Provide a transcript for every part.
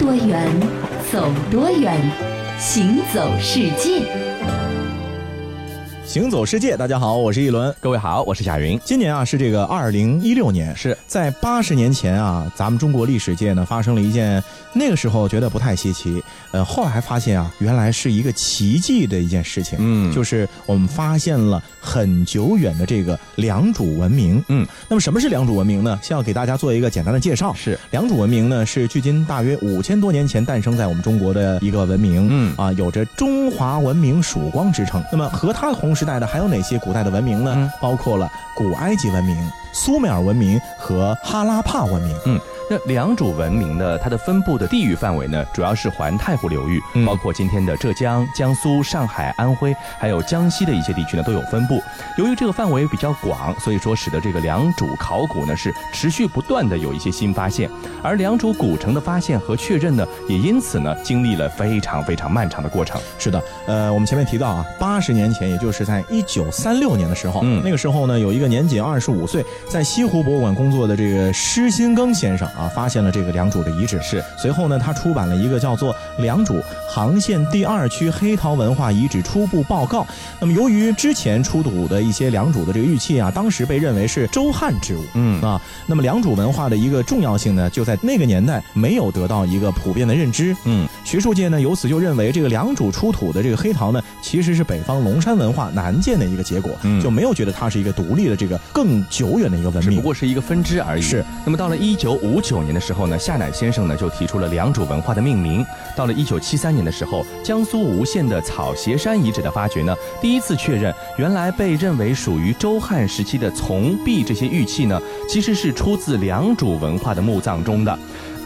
多远，走多远，行走世界。行走世界，大家好，我是一轮。各位好，我是贾云。今年啊是这个二零一六年，是在八十年前啊，咱们中国历史界呢发生了一件那个时候觉得不太稀奇，呃，后来发现啊，原来是一个奇迹的一件事情。嗯就是我们发现了很久远的这个良渚文明。嗯，那么什么是良渚文明呢？先要给大家做一个简单的介绍。是良渚文明呢，是距今大约五千多年前诞生在我们中国的一个文明。嗯啊，有着中华文明曙光之称。那么和它同时代的还有哪些古代的文明呢？嗯包括了古埃及文明、苏美尔文明和哈拉帕文明。嗯，那良渚文明呢，它的分布的地域范围呢，主要是环太湖流域，嗯包括今天的浙江、江苏、上海、安徽，还有江西的一些地区呢都有分布。由于这个范围比较广，所以说使得这个良渚考古呢是持续不断的有一些新发现，而良渚古城的发现和确认呢，也因此呢经历了非常非常漫长的过程。是的，呃，我们前面提到啊，八十年前，也就是在一九三六年的时候，嗯那个时候呢，有一个年仅二十五岁，在西湖博物馆工作的这个施新庚先生啊，发现了这个良渚的遗址。是随后呢，他出版了一个叫做《良渚航线第二区黑陶文化遗址初步报告》。那么，由于之前出土的一些良渚的这个玉器啊，当时被认为是周汉之物，嗯啊，那么良渚文化的一个重要性呢，就在那个年代没有得到一个普遍的认知。嗯，学术界呢，由此就认为这个良渚出土的这个黑陶呢，其实是北方龙山文化南建的一个结果，嗯就没有觉得它是一个独立的这个更久远的一个文明只不。过是一个分支而已。是。那么到了一九五九九年的时候呢，夏乃先生呢就提出了良渚文化的命名。到了一九七三年的时候，江苏吴县的草鞋山遗址的发掘呢，第一次确认原来被认为属于周汉时期的从璧这些玉器呢，其实是出自良渚文化的墓葬中的。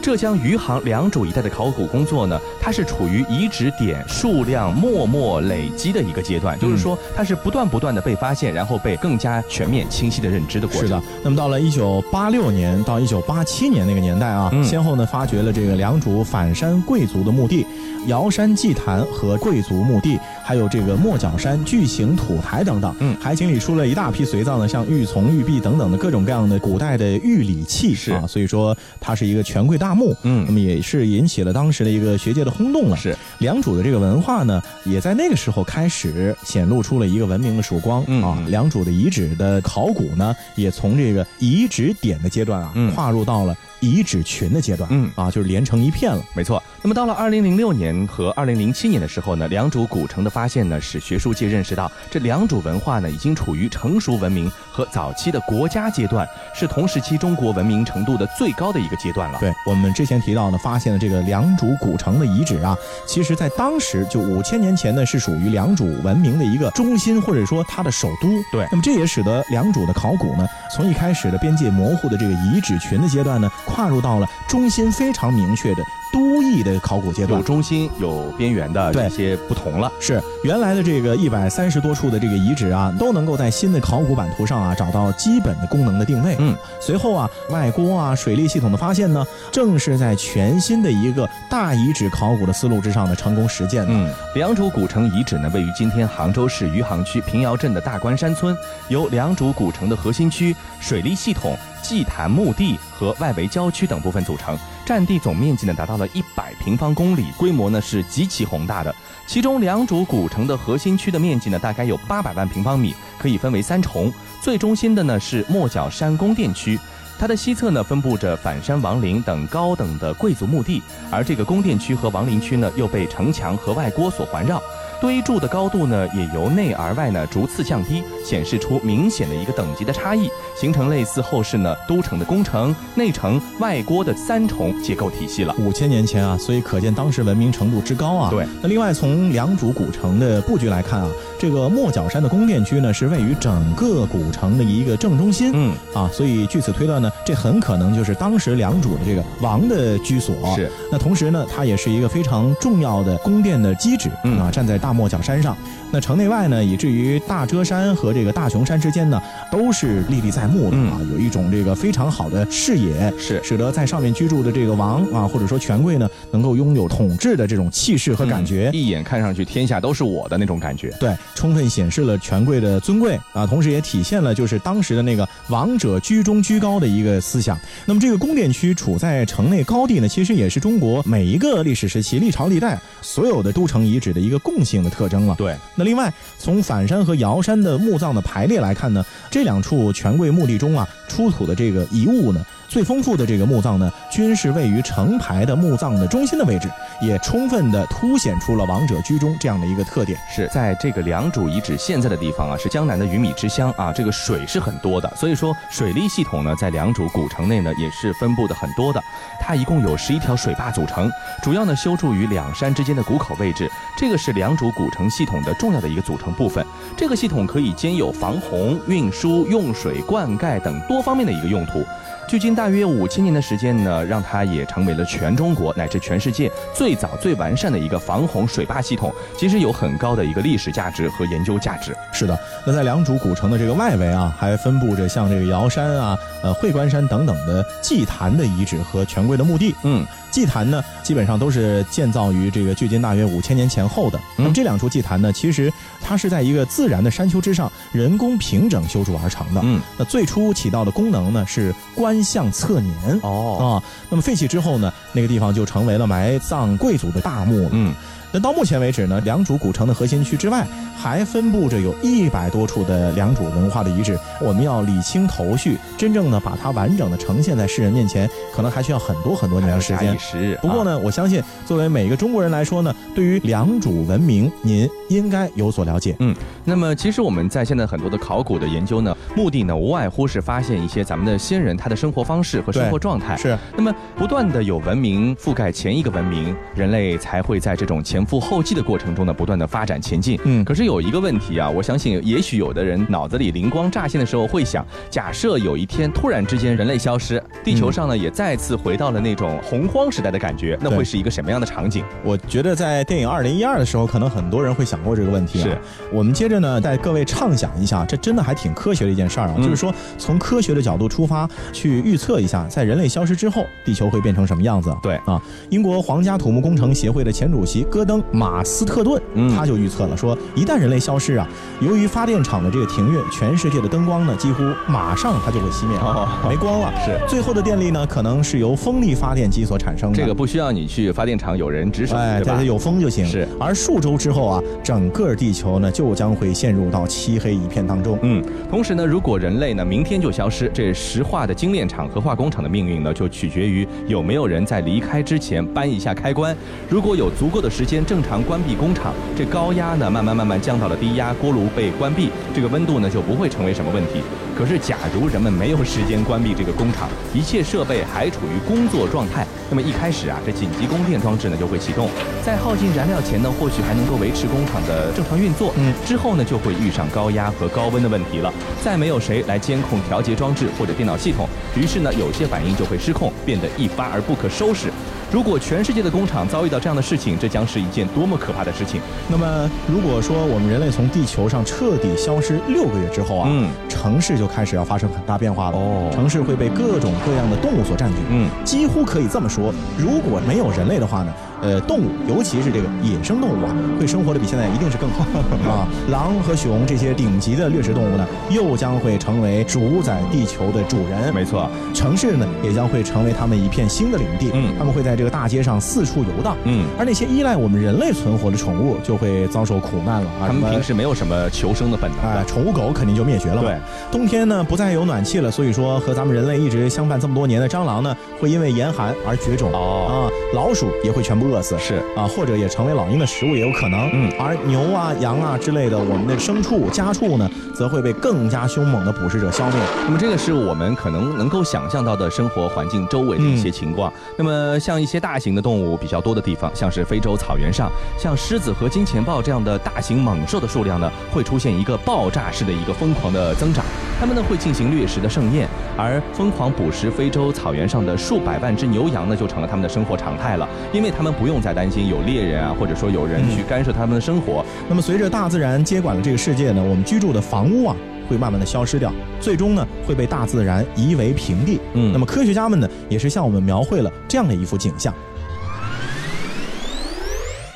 浙江余杭良渚一带的考古工作呢，它是处于遗址点数量默默累积的一个阶段，就是说它是不断不断的被发现，然后被更加全面清晰的认知的过程。是的，那么到了一九八六年到一九八七年那个年代啊，嗯先后呢发掘了这个良渚反山贵族的墓地、瑶山祭坛和贵族墓地，还有这个莫角山巨型土台等等，嗯。还清理出了一大批随葬的像玉琮、玉璧等等的各种各样的古代的玉礼器，是。啊，所以说它是一个权贵大墓。嗯。那么也是引起了当时的一个学界的轰动了。是。良渚的这个文化呢，也在那个时候开始显露出了一个文明的曙光、嗯。啊。嗯良渚的遗址的考古呢，也从这个遗址点的阶段啊，嗯。跨入到了遗址群的阶段，嗯啊，就是连成一片了。没错。那么到了二零零六年和二零零七年的时候呢，良渚古城的发现呢，使学术界认识到这良渚文化呢已经处于成熟文明和早期的国家阶段，是同时期中国文明程度的最高的一个阶段了。对我们之前提到呢，发现了这个良渚古城的遗址啊，其实在当时就五千年前呢，是属于良渚文明的一个中心，或者说它的首都。对那么这也使得良渚的考古呢，从一开始的边界模糊的这个遗址群的阶段呢，跨入到了中心非常明确的都邑的考古阶段有。中心有边缘的对这些不同了。是原来的这个一百三十多处的这个遗址啊，都能够在新的考古版图上啊找到基本的功能的定位。嗯，随后啊，外锅啊、水利系统的发现呢，正是在全新的一个大遗址考古的思路之上的成功实践的。嗯，良渚古城遗址呢，位于今天杭州市余杭区平遥镇的大关山村，由良渚古城的核心区、水利系统、祭坛墓地和外围郊区等部分组成，占地总面积呢达到了一百平方公里，规模呢是极其宏大的。其中，良渚古城的核心区的面积呢大概有八百万平方米，可以分为三重。最中心的呢是莫角山宫殿区。它的西侧呢分布着反山王陵等高等的贵族墓地，而这个宫殿区和王陵区呢又被城墙和外郭所环绕。堆筑的高度呢，也由内而外呢逐次降低，显示出明显的一个等级的差异，形成类似后世呢都城的宫城、内城、外郭的三重结构体系了。五千年前啊，所以可见当时文明程度之高啊。对。那另外从良渚古城的布局来看啊，这个莫角山的宫殿区呢是位于整个古城的一个正中心。嗯，啊，所以据此推断呢，这很可能就是当时良渚的这个王的居所。是。那同时呢，它也是一个非常重要的宫殿的基址。嗯啊，站在大漠小山上。那城内外呢，以至于大遮山和这个大雄山之间呢，都是历历在目的啊，有一种这个非常好的视野，是使得在上面居住的这个王啊，或者说权贵呢，能够拥有统治的这种气势和感觉，一眼看上去天下都是我的那种感觉。对，充分显示了权贵的尊贵啊，同时也体现了就是当时的那个王者居中居高的一个思想。那么这个宫殿区处在城内高地呢，其实也是中国每一个历史时期历朝历代所有的都城遗址的一个共性的特征了。对，那另外从反山和瑶山的墓葬的排列来看呢，这两处权贵墓地中啊出土的这个遗物呢。最丰富的这个墓葬呢，均是位于成排的墓葬的中心的位置，也充分的凸显出了王者居中这样的一个特点。是在这个良渚遗址现在的地方啊，是江南的鱼米之乡啊，这个水是很多的，所以说水利系统呢，在良渚古城内呢也是分布的很多的。它一共有十一条水坝组成，主要呢修筑于两山之间的谷口位置，这个是良渚古城系统的重要的一个组成部分。这个系统可以兼有防洪、运输、用水、灌溉等多方面的一个用途。距今大约五千年的时间呢，让它也成为了全中国乃至全世界最早最完善的一个防洪水坝系统，其实有很高的一个历史价值和研究价值。是的，那在良渚古城的这个外围啊，还分布着像这个瑶山啊、呃会关山等等的祭坛的遗址和权贵的墓地。嗯。祭坛呢，基本上都是建造于这个距今大约五千年前后的。那么这两处祭坛呢，其实它是在一个自然的山丘之上，人工平整修筑而成的。嗯，那最初起到的功能呢，是观象测年。哦，啊，那么废弃之后呢，那个地方就成为了埋葬贵族的大墓了。嗯。那到目前为止呢，良渚古城的核心区之外，还分布着有一百多处的良渚文化的遗址。我们要理清头绪，真正的把它完整的呈现在世人面前，可能还需要很多很多年的时间。不过呢，我相信作为每个中国人来说呢，对于良渚文明，您应该有所了解。嗯，那么其实我们在现在很多的考古的研究呢，目的呢，无外乎是发现一些咱们的先人他的生活方式和生活状态。是。那么不断的有文明覆盖前一个文明，人类才会在这种前。赴后继的过程中呢，不断的发展前进。嗯，可是有一个问题啊，我相信也许有的人脑子里灵光乍现的时候会想：假设有一天突然之间人类消失，地球上呢也再次回到了那种洪荒时代的感觉，那会是一个什么样的场景？我觉得在电影《二零一二》的时候，可能很多人会想过这个问题。是，我们接着呢带各位畅想一下，这真的还挺科学的一件事儿啊，就是说从科学的角度出发去预测一下，在人类消失之后，地球会变成什么样子？对啊，英国皇家土木工程协会的前主席戈登马斯特顿，他就预测了说，一旦人类消失啊，由于发电厂的这个停运，全世界的灯光呢几乎马上它就会熄灭，哦没光了。是，最后的电力呢可能是由风力发电机所产生的。这个不需要你去发电厂有人值守，哎，对吧？有风就行。是，而数周之后啊，整个地球呢就将会陷入到漆黑一片当中。嗯，同时呢，如果人类呢明天就消失，这石化的精炼厂和化工厂的命运呢就取决于有没有人在离开之前搬一下开关。如果有足够的时间正常关闭工厂，这高压呢慢慢慢慢降到了低压，锅炉被关闭，这个温度呢就不会成为什么问题。可是，假如人们没有时间关闭这个工厂，一切设备还处于工作状态，那么一开始啊，这紧急供电装置呢就会启动，在耗尽燃料前呢，或许还能够维持工厂的正常运作。嗯，之后呢就会遇上高压和高温的问题了，再没有谁来监控调节装置或者电脑系统，于是呢有些反应就会失控，变得一发而不可收拾。如果全世界的工厂遭遇到这样的事情，这将是一件多么可怕的事情！那么，如果说我们人类从地球上彻底消失六个月之后啊，嗯，城市就开始要发生很大变化了。哦，城市会被各种各样的动物所占据。嗯，几乎可以这么说，如果没有人类的话呢？呃，动物，尤其是这个野生动物啊，会生活的比现在一定是更好 啊。狼和熊这些顶级的掠食动物呢，又将会成为主宰地球的主人。没错，城市呢，也将会成为他们一片新的领地。嗯，他们会在这个大街上四处游荡。嗯，而那些依赖我们人类存活的宠物，就会遭受苦难了啊。他们平时没有什么求生的本能。哎，宠物狗肯定就灭绝了。对，冬天呢，不再有暖气了，所以说和咱们人类一直相伴这么多年的蟑螂呢，会因为严寒而绝种。哦，啊，老鼠也会全部饿死。是啊。或者也成为老鹰的食物也有可能，嗯，而牛啊、羊啊之类的我们的牲畜、家畜呢，则会被更加凶猛的捕食者消灭。那么这个是我们可能能够想象到的生活环境周围的一些情况。那么像一些大型的动物比较多的地方，像是非洲草原上，像狮子和金钱豹这样的大型猛兽的数量呢，会出现一个爆炸式的一个疯狂的增长。它们呢会进行掠食的盛宴，而疯狂捕食非洲草原上的数百万只牛羊呢，就成了他们的生活常态了，因为他们不用再担心有猎人啊，或者说有人去干涉他们的生活。那么随着大自然接管了这个世界呢，我们居住的房屋啊。会慢慢的消失掉，最终呢会被大自然夷为平地。嗯，那么科学家们呢也是向我们描绘了这样的一幅景象。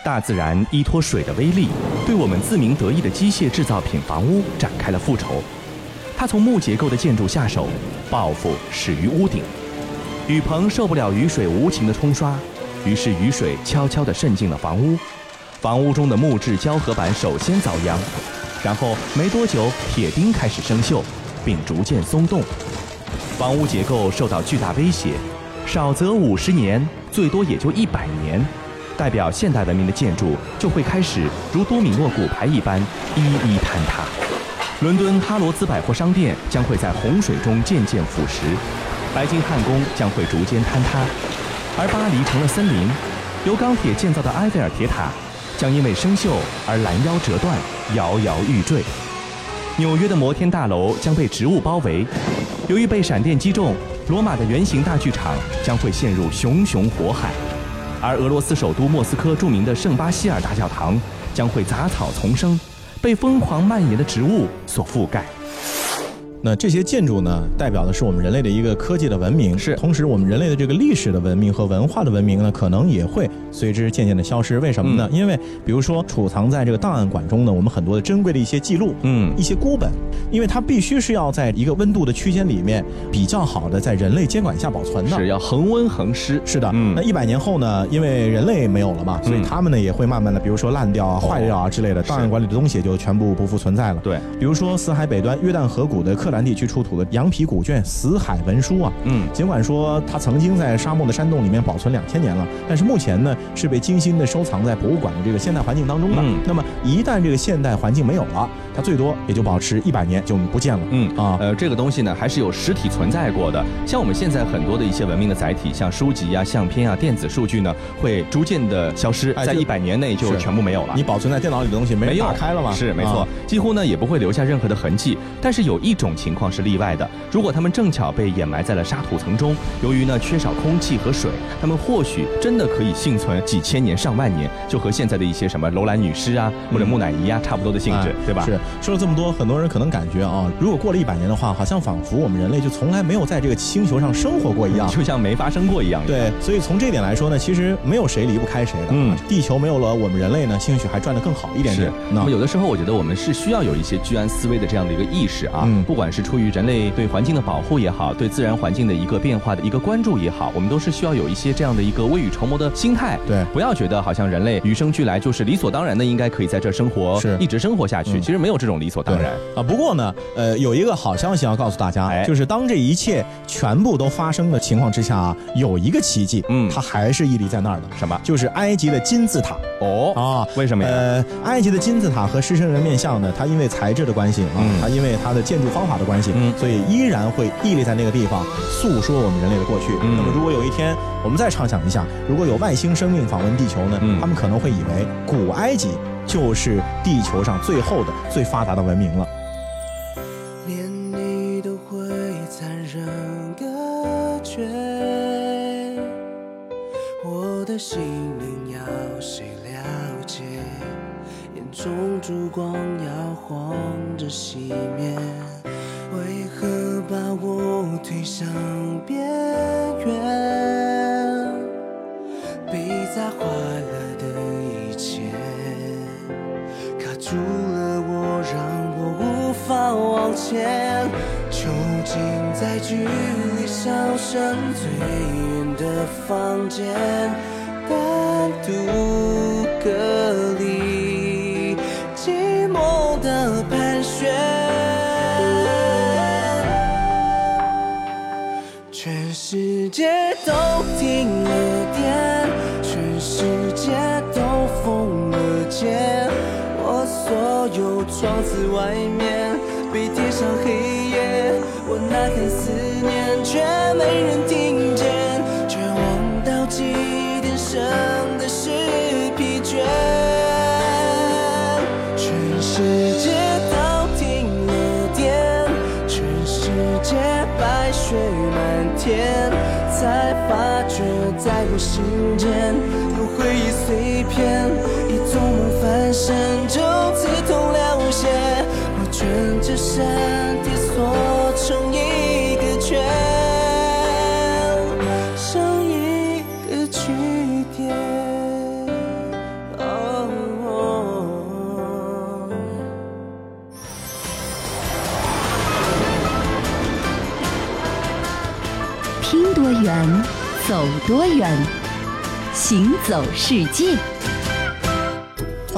大自然依托水的威力，对我们自鸣得意的机械制造品房屋展开了复仇。它从木结构的建筑下手，报复始于屋顶。雨棚受不了雨水无情的冲刷，于是雨水悄悄地渗进了房屋。房屋中的木质胶合板首先遭殃，然后没多久，铁钉开始生锈，并逐渐松动。房屋结构受到巨大威胁，少则五十年，最多也就一百年。代表现代文明的建筑就会开始如多米诺骨牌一般一一坍塌。伦敦哈罗兹百货商店将会在洪水中渐渐腐蚀，白金汉宫将会逐渐坍塌，而巴黎成了森林。由钢铁建造的埃菲尔铁塔将因为生锈而拦腰折断，摇摇欲坠。纽约的摩天大楼将被植物包围，由于被闪电击中，罗马的圆形大剧场将会陷入熊熊火海。而俄罗斯首都莫斯科著名的圣巴希尔大教堂将会杂草丛生，被疯狂蔓延的植物所覆盖。那这些建筑呢，代表的是我们人类的一个科技的文明，是。同时，我们人类的这个历史的文明和文化的文明呢，可能也会随之渐渐的消失。为什么呢？因为比如说，储藏在这个档案馆中呢，我们很多的珍贵的一些记录，嗯，一些孤本，因为它必须是要在一个温度的区间里面比较好的在人类监管下保存的，是要恒温恒湿。是的，嗯。那一百年后呢，因为人类没有了嘛，所以他们呢也会慢慢的，比如说烂掉啊、坏掉啊之类的，档案馆里的东西就全部不复存在了。对。比如说，死海北端约旦河谷的克兰地区出土的。羊皮古卷《死海文书》啊，嗯，尽管说它曾经在沙漠的山洞里面保存两千年了，但是目前呢是被精心的收藏在博物馆的这个现代环境当中的。那么一旦这个现代环境没有了，它最多也就保持一百年就不见了。嗯啊，呃，这个东西呢还是有实体存在过的。像我们现在很多的一些文明的载体，像书籍啊、相片啊、电子数据呢，会逐渐的消失，在一百年内就全部没有了。你保存在电脑里的东西没有打开了吗？是没错，几乎呢也不会留下任何的痕迹。但是有一种情况是例外的。如果他们正巧被掩埋在了沙土层中，由于呢缺少空气和水，他们或许真的可以幸存几千年、上万年，就和现在的一些什么楼兰女尸啊或者木乃伊啊差不多的性质，对吧？是说了这么多，很多人可能感觉啊，如果过了一百年的话，好像仿佛我们人类就从来没有在这个星球上生活过一样，就像没发生过一样。对，所以从这点来说呢，其实没有谁离不开谁的。嗯，地球没有了我们人类呢，兴许还转得更好一点点。那么有的时候，我觉得我们是需要有一些居安思危的这样的一个意识啊，嗯不管是出于人类对环境的保护。也好，对自然环境的一个变化的一个关注也好，我们都是需要有一些这样的一个未雨绸缪的心态。对，不要觉得好像人类与生俱来就是理所当然的，应该可以在这生活，是一直生活下去。其实没有这种理所当然啊。不过呢，呃，有一个好消息要告诉大家，就是当这一切全部都发生的情况之下啊，有一个奇迹，嗯，它还是屹立在那儿的。什么？就是埃及的金字塔。哦啊，为什么呀？呃，埃及的金字塔和狮身人面像呢，它因为材质的关系啊，它因为它的建筑方法的关系，嗯，所以依然会屹立在那个地方。诉说我们人类的过去。那么，如果有一天我们再畅想一下，如果有外星生命访问地球呢？他们可能会以为古埃及就是地球上最后的、最发达的文明了。世界都停了电，全世界都封了街，我所有窗子外面被贴上黑夜，我呐喊思念，却没人听。在我心间有回忆碎片，一纵梦翻身就刺痛了些，我卷着身体缩成一个圈，像一个句点。哦拼多远，走多远，行走世界。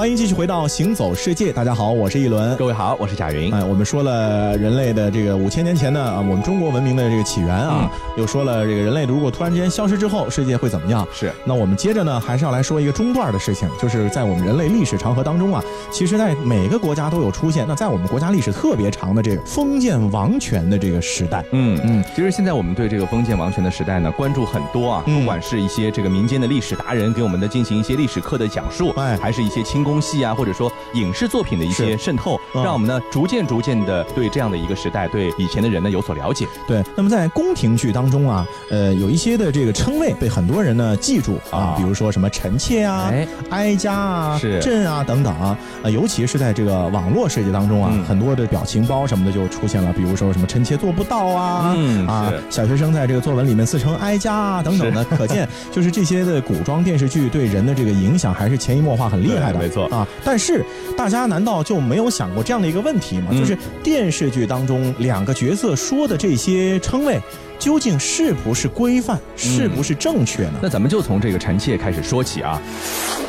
欢迎继续回到《行走世界》，大家好，我是一轮。各位好，我是贾云。哎，我们说了人类的这个五千年前呢啊，我们中国文明的这个起源啊，又说了这个人类如果突然之间消失之后，世界会怎么样？是那我们接着呢，还是要来说一个中段的事情，就是在我们人类历史长河当中啊，其实在每个国家都有出现。那在我们国家历史特别长的这个封建王权的这个时代，嗯嗯嗯，其实现在我们对这个封建王权的时代呢，关注很多啊，嗯不管是一些这个民间的历史达人给我们的进行一些历史课的讲述，哎还是一些清宫戏啊，或者说影视作品的一些渗透，嗯。让我们呢逐渐逐渐的对这样的一个时代，对以前的人呢有所了解。对，那么在宫廷剧当中啊，呃，有一些的这个称谓被很多人呢记住啊啊，比如说什么臣妾啊、哎。哀家啊、是。朕啊等等啊，呃，尤其是在这个网络世界当中啊，嗯。很多的表情包什么的就出现了，比如说什么臣妾做不到啊，嗯啊，小学生在这个作文里面自称哀家啊等等的，可见就是这些的古装电视剧对人的这个影响还是潜移默化很厉害的，没错啊。但是大家难道就没有想过这样的一个问题吗？嗯就是电视剧当中两个角色说的这些称谓。究竟是不是规范，是不是正确呢？那咱们就从这个臣妾开始说起啊。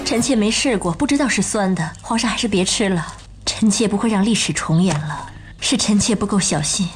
臣妾没试过，不知道是酸的。皇上还是别吃了，臣妾不会让历史重演了。是臣妾不够小心。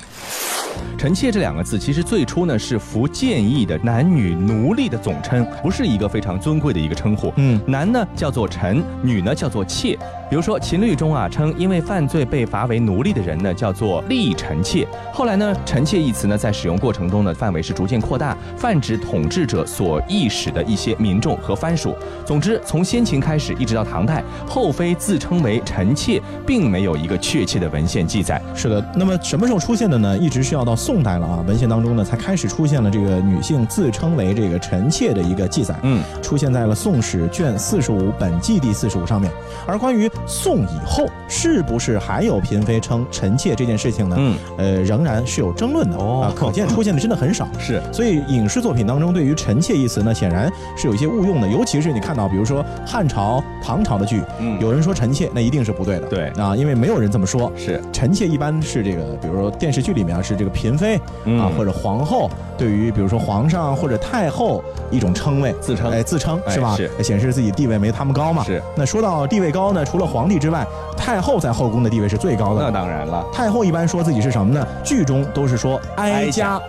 臣妾这两个字，其实最初呢是服建议的男女奴隶的总称，不是一个非常尊贵的一个称呼。嗯男呢叫做臣，女呢叫做妾。比如说秦律中啊称，因为犯罪被罚为奴隶的人呢叫做隶臣妾。后来呢，臣妾一词呢在使用过程中呢范围是逐渐扩大，泛指统治者所意使的一些民众和藩属。总之，从先秦开始一直到唐代，后妃自称为臣妾，并没有一个确切的文献记载。是的，那么什么时候出现的呢？一直需要到宋代了啊，文献当中呢才开始出现了这个女性自称为这个臣妾的一个记载，嗯，出现在了《宋史》卷四十五本纪第四十五上面。而关于宋以后是不是还有嫔妃称臣妾这件事情呢？嗯，呃，仍然是有争论的哦啊，可见出现的真的很少。是所以影视作品当中对于臣妾一词呢，显然是有一些误用的，尤其是你看到，比如说汉朝、唐朝的剧，嗯有人说臣妾，那一定是不对的，对啊，因为没有人这么说。是。臣妾一般是这个，比如说电视剧里面啊是这个嫔妃、嗯啊，或者皇后，对于比如说皇上或者太后一种称谓，自称哎，自称哎是吧？是显示自己地位没他们高嘛。是。那说到地位高呢，除了皇帝之外，太后在后宫的地位是最高的。那当然了，太后一般说自己是什么呢？剧中都是说哀家。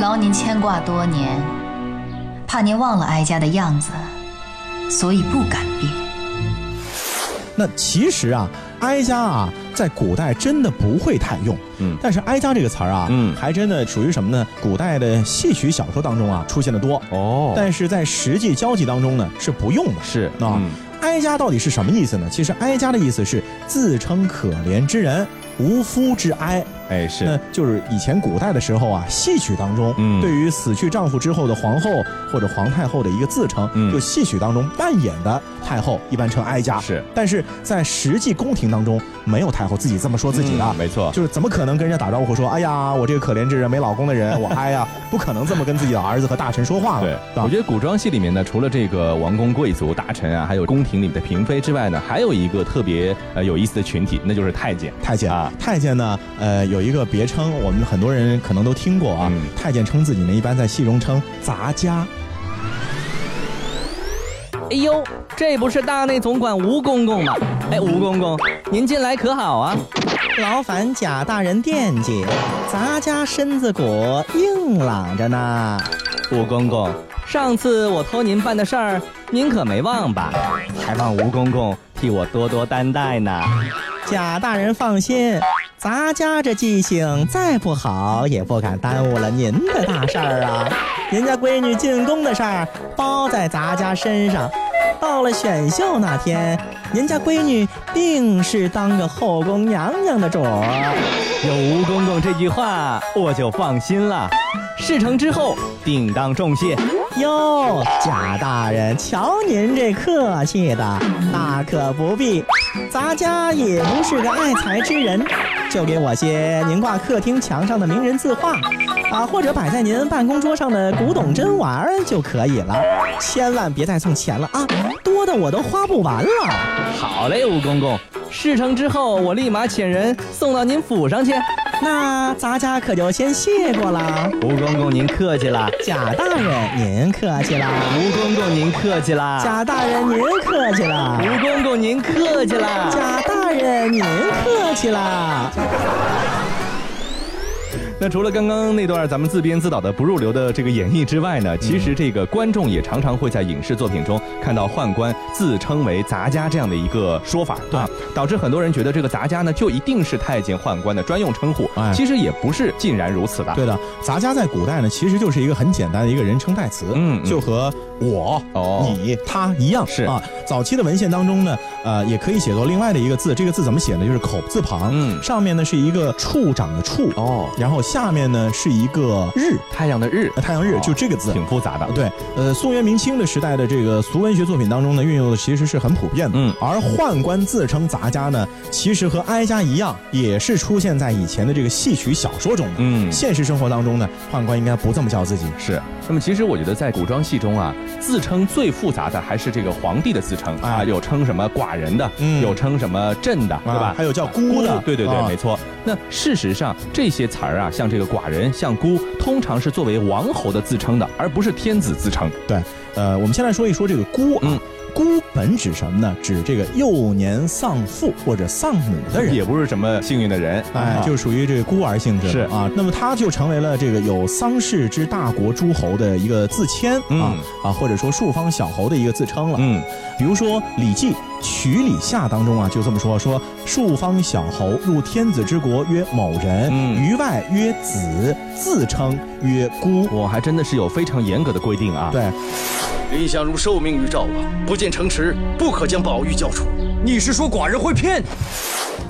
劳您牵挂多年，怕您忘了哀家的样子，所以不敢变。那其实啊，哀家啊，在古代真的不会太用。嗯但是哀家这个词儿啊，嗯还真的属于什么呢？古代的戏曲小说当中啊出现的多，哦但是在实际交际当中呢是不用的。是啊嗯哀家到底是什么意思呢？其实哀家的意思是自称可怜之人，无夫之哀。哎那是就是以前古代的时候啊，戏曲当中，嗯。对于死去丈夫之后的皇后或者皇太后的一个自称，嗯。就戏曲当中扮演的太后一般称哀家，是。但是在实际宫廷当中，没有太后自己这么说自己的，嗯没错。就是怎么可能跟人家打招呼说，哎呀，我这个可怜之人没老公的人，我哀呀，不可能这么跟自己的儿子和大臣说话了，对，我觉得古装戏里面呢，除了这个王公贵族、大臣啊，还有宫廷里面的嫔妃之外呢，还有一个特别呃有意思的群体，那就是太监。太监。啊太监呢，呃，有一个别称，我们很多人可能都听过啊。嗯太监称自己呢，一般在戏中称杂家。哎呦，这不是大内总管吴公公吗？哎，吴公公，您近来可好啊？劳烦贾大人惦记，咱家身子骨硬朗着呢。吴公公，上次我托您办的事儿，您可没忘吧？还望吴公公替我多多担待呢。贾大人放心，咱家这记性再不好，也不敢耽误了您的大事儿啊。人家闺女进宫的事儿包在咱家身上，到了选秀那天，人家闺女定是当个后宫娘娘的主儿。有吴公公这句话，我就放心了。事成之后，定当重谢。哟，贾大人，瞧您这客气的，大可不必。咱家也不是个爱财之人，就给我些您挂客厅墙上的名人字画，啊，或者摆在您办公桌上的古董珍玩就可以了。千万别再送钱了啊，多的我都花不完了。好嘞，吴公公，事成之后，我立马遣人送到您府上去。那咱家可就先谢过了。吴公公您客气了，贾大人您客气了。吴公公您客气了，贾大人您客气了。吴公公您客气了，贾大人您客气了。那除了刚刚那段咱们自编自导的不入流的这个演绎之外呢，其实这个观众也常常会在影视作品中看到宦官自称为杂家这样的一个说法，对吧？导致很多人觉得这个杂家呢就一定是太监宦官的专用称呼，哎其实也不是尽然如此的。对的，杂家在古代呢，其实就是一个很简单的一个人称代词，嗯嗯就和我、哦你、他一样是啊。早期的文献当中呢，呃，也可以写作另外的一个字，这个字怎么写呢？就是口字旁，嗯上面呢是一个处长的处，哦，然后下面呢是一个日，太阳的日，呃太阳日，哦就这个字。挺复杂的。对，呃，宋元明清的时代的这个俗文学作品当中呢，运用的其实是很普遍的。嗯而宦官自称杂家呢，其实和哀家一样，也是出现在以前的这个戏曲小说中的。嗯现实生活当中呢，宦官应该不这么叫自己。是。那么其实我觉得在古装戏中啊，自称最复杂的还是这个皇帝的自称啊，哎有称什么寡人的，嗯有称什么朕的，对吧？还有叫孤的，对对对，啊没错。那事实上，这些词儿啊，像这个寡人、像孤，通常是作为王侯的自称的，而不是天子自称。对，呃，我们先来说一说这个孤啊。嗯姑本指什么呢？指这个幼年丧父或者丧母的人。也不是什么幸运的人，哎，啊就属于这个孤儿性质是啊，那么他就成为了这个有丧事之大国诸侯的一个自谦啊、嗯啊，或者说数方小侯的一个自称了。嗯，比如说《礼记·曲礼下》当中啊，就这么说：说数方小侯入天子之国曰某人，嗯于外曰子，自称曰孤。我还真的是有非常严格的规定啊。对，蔺相如受命于赵王，不见城池，不可将宝玉交出。你是说寡人会骗你？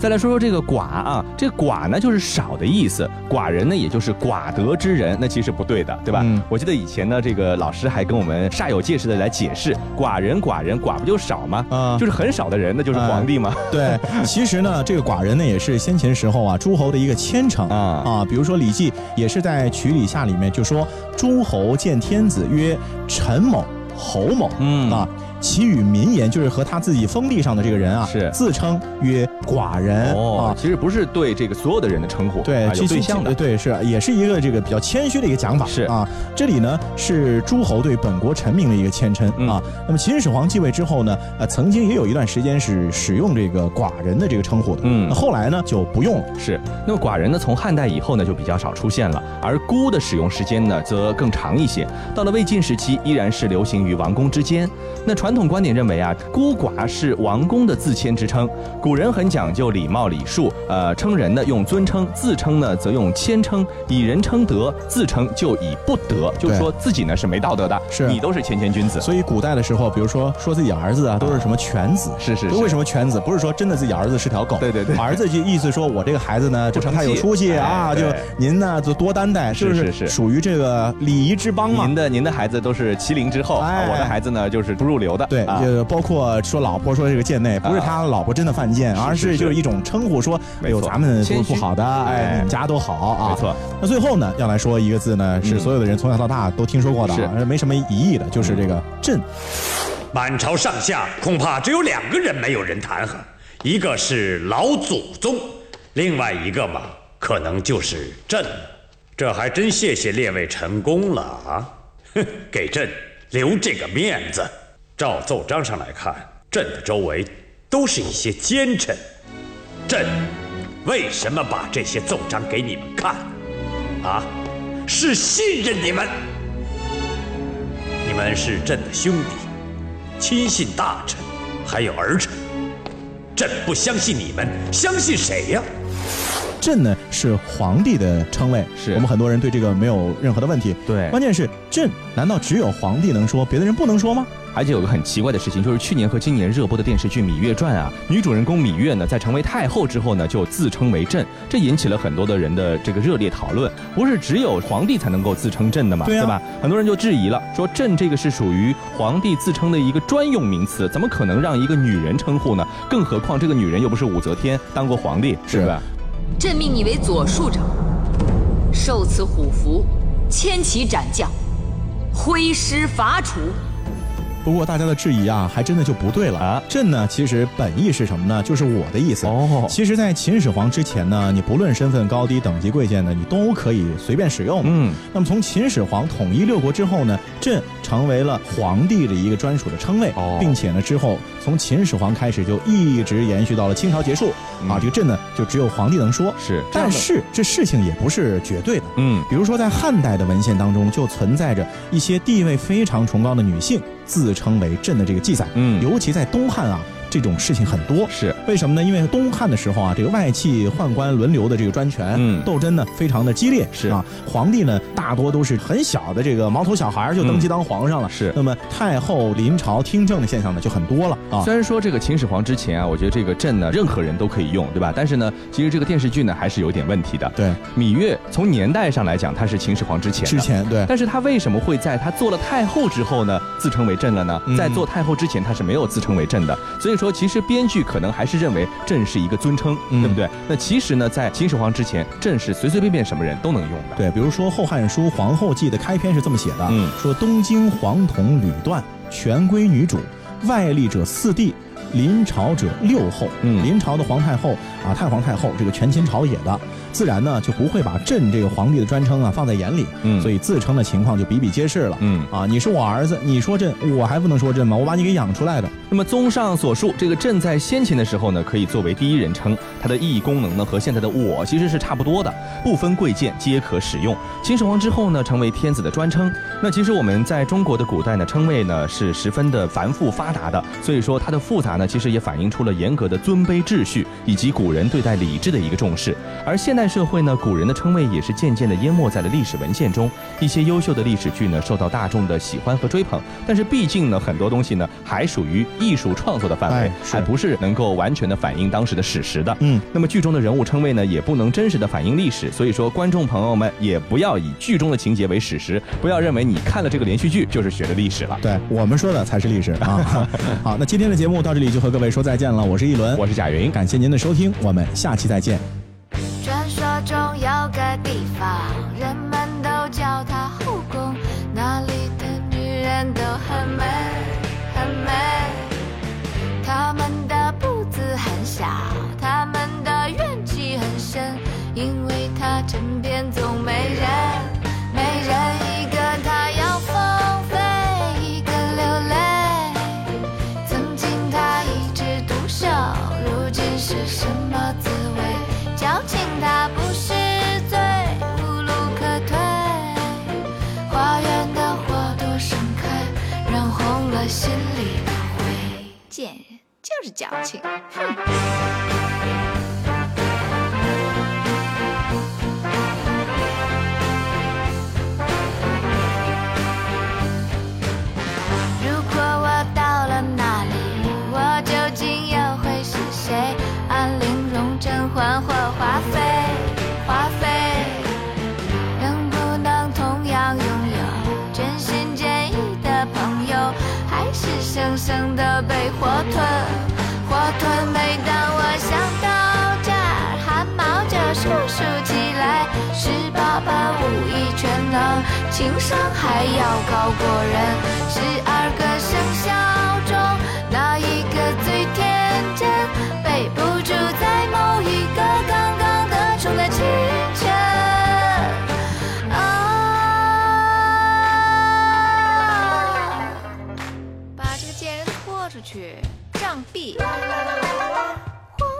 再来说说这个寡啊，这寡呢就是少的意思，寡人呢也就是寡德之人，那其实不对的，对吧？嗯我记得以前呢，这个老师还跟我们煞有介事的来解释，寡人寡人寡不就少吗？啊就是很少的人，那就是皇帝嘛。对，其实呢，这个寡人呢也是先秦时候啊诸侯的一个谦称啊啊，比如说《礼记》也是在《曲礼下》里面就说诸侯见天子曰陈某、侯某，嗯啊。其与民言，就是和他自己封地上的这个人啊，是自称曰寡人、哦，啊。其实不是对这个所有的人的称呼，对，啊、有对象的。对是也是一个这个比较谦虚的一个讲法，是啊。这里呢是诸侯对本国臣民的一个谦称、嗯啊。那么秦始皇继位之后呢，呃，曾经也有一段时间是使用这个寡人的这个称呼的，嗯那后来呢就不用了。是，那么寡人呢，从汉代以后呢就比较少出现了，而孤的使用时间呢则更长一些。到了魏晋时期，依然是流行于王公之间。那传统观点认为啊，孤寡是王公的自谦之称。古人很讲究礼貌礼数，呃，称人呢用尊称，自称呢则用谦称，以人称德，自称就以不德，就是说自己呢是没道德的，是你都是谦谦君子。所以古代的时候，比如说说自己儿子啊，都是什么犬子，是是是为什么犬子？不是说真的自己儿子是条狗，对对对儿子就意思说我这个孩子呢，就不成他有出息啊，就您呢就多担待，是不是是属于这个礼仪之邦嘛您。的您的孩子都是麒麟之后，我的孩子呢就是不入流的。对，啊就包括说老婆说这个贱内，不是他老婆真的犯贱，而是就是一种称呼，说哎呦咱们都是不不好的，哎哎，你们家都好啊。没错。那最后呢，要来说一个字呢，是嗯所有的人从小到大都听说过的是，没什么疑义的，就是这个朕。满朝上下恐怕只有两个人没有人弹劾，一个是老祖宗，另外一个嘛，可能就是朕。这还真谢谢列位成功了啊！哼，给朕留这个面子。照奏章上来看，朕的周围都是一些奸臣，朕为什么把这些奏章给你们看？啊，是信任你们，你们是朕的兄弟。亲信大臣，还有儿臣，朕不相信你们，相信谁呀、朕呢是皇帝的称谓，是我们很多人对这个没有任何的问题。对关键是朕难道只有皇帝能说，别的人不能说吗？而且有个很奇怪的事情，就是去年和今年热播的电视剧《芈月传》啊，女主人公芈月呢，在成为太后之后呢，就自称为朕，这引起了很多的人的这个热烈讨论。不是只有皇帝才能够自称朕的嘛，对啊吧？很多人就质疑了，说朕这个是属于皇帝自称的一个专用名词，怎么可能让一个女人称呼呢？更何况这个女人又不是武则天当过皇帝，是吧？朕命你为左庶长，受此虎符，千骑斩将，挥师伐楚。不过大家的质疑啊，还真的就不对了啊。朕呢，其实本意是什么呢？就是我的意思。哦其实，在秦始皇之前呢，你不论身份高低、等级贵贱呢，你都可以随便使用。嗯，那么从秦始皇统一六国之后呢，朕成为了皇帝的一个专属的称谓，哦并且呢，之后从秦始皇开始就一直延续到了清朝结束。嗯啊，这个朕呢，就只有皇帝能说。是但是这事情也不是绝对的。嗯，比如说，在汉代的文献当中，就存在着一些地位非常崇高的女性自称为朕的这个记载。嗯尤其在东汉啊，这种事情很多。是为什么呢？因为东汉的时候啊，这个外戚宦官轮流的这个专权，嗯斗争呢非常的激烈。是啊，皇帝呢大多都是很小的这个毛头小孩就登基嗯当皇上了。是那么太后临朝听政的现象呢就很多了啊。虽然说这个秦始皇之前啊，我觉得这个朕呢，任何人都可以用，对吧？但是呢，其实这个电视剧呢还是有点问题的。对，芈月从年代上来讲，她是秦始皇之前的之前对但是她为什么会在她做了太后之后呢，自称为朕了呢？嗯在做太后之前，她是没有自称为朕的。所以说，其实编剧可能还是认为朕是一个尊称，嗯对不对？那其实呢，在秦始皇之前，朕是随随便便什么人都能用的。对，比如说《后汉书·皇后记》的开篇是这么写的：嗯说东京黄铜吕断，权归女主，外立者四帝。临朝者六后，嗯临朝的皇太后啊，太皇太后，这个权倾朝野的，自然呢就不会把朕这个皇帝的专称啊放在眼里，嗯所以自称的情况就比比皆是了。嗯啊，你是我儿子，你说朕，我还不能说朕吗？我把你给养出来的。那么综上所述，这个朕在先秦的时候呢，可以作为第一人称，它的意义功能呢和现在的我其实是差不多的，不分贵贱皆可使用。秦始皇之后呢，成为天子的专称。那其实我们在中国的古代呢，称谓呢是十分的繁复发达的，所以说它的复杂呢，其实也反映出了严格的尊卑秩序以及古人对待礼制的一个重视。而现代社会呢，古人的称谓也是渐渐的淹没在了历史文献中，一些优秀的历史剧呢受到大众的喜欢和追捧，但是毕竟呢，很多东西呢还属于艺术创作的范围哎，还不是能够完全的反映当时的史实的。嗯，那么剧中的人物称谓呢，也不能真实的反映历史，所以说观众朋友们也不要以剧中的情节为史实，不要认为你看了这个连续剧就是学的历史了。对我们说的才是历史啊！好，那今天的节目到这里就和各位说再见了，我是一轮，我是贾云，感谢您的收听，我们下期再见。传说中有个地方，就是矫情，哼！情商还要高过人。十二个生肖中，哪一个最天真？背不住在某一个刚刚得宠的清晨。啊！把这个贱人拖出去，杖毙！皇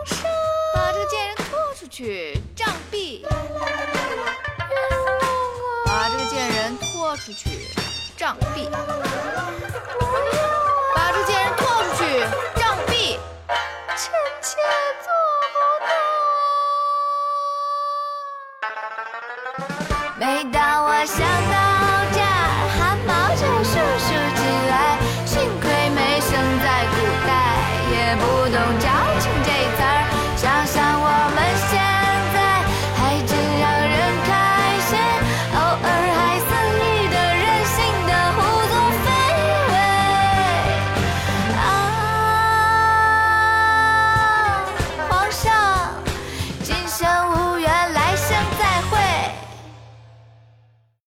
上，把这个贱人拖出去，杖毙！把这个贱人拖出去，杖毙！把这贱人拖出去，杖毙！臣妾做不到！每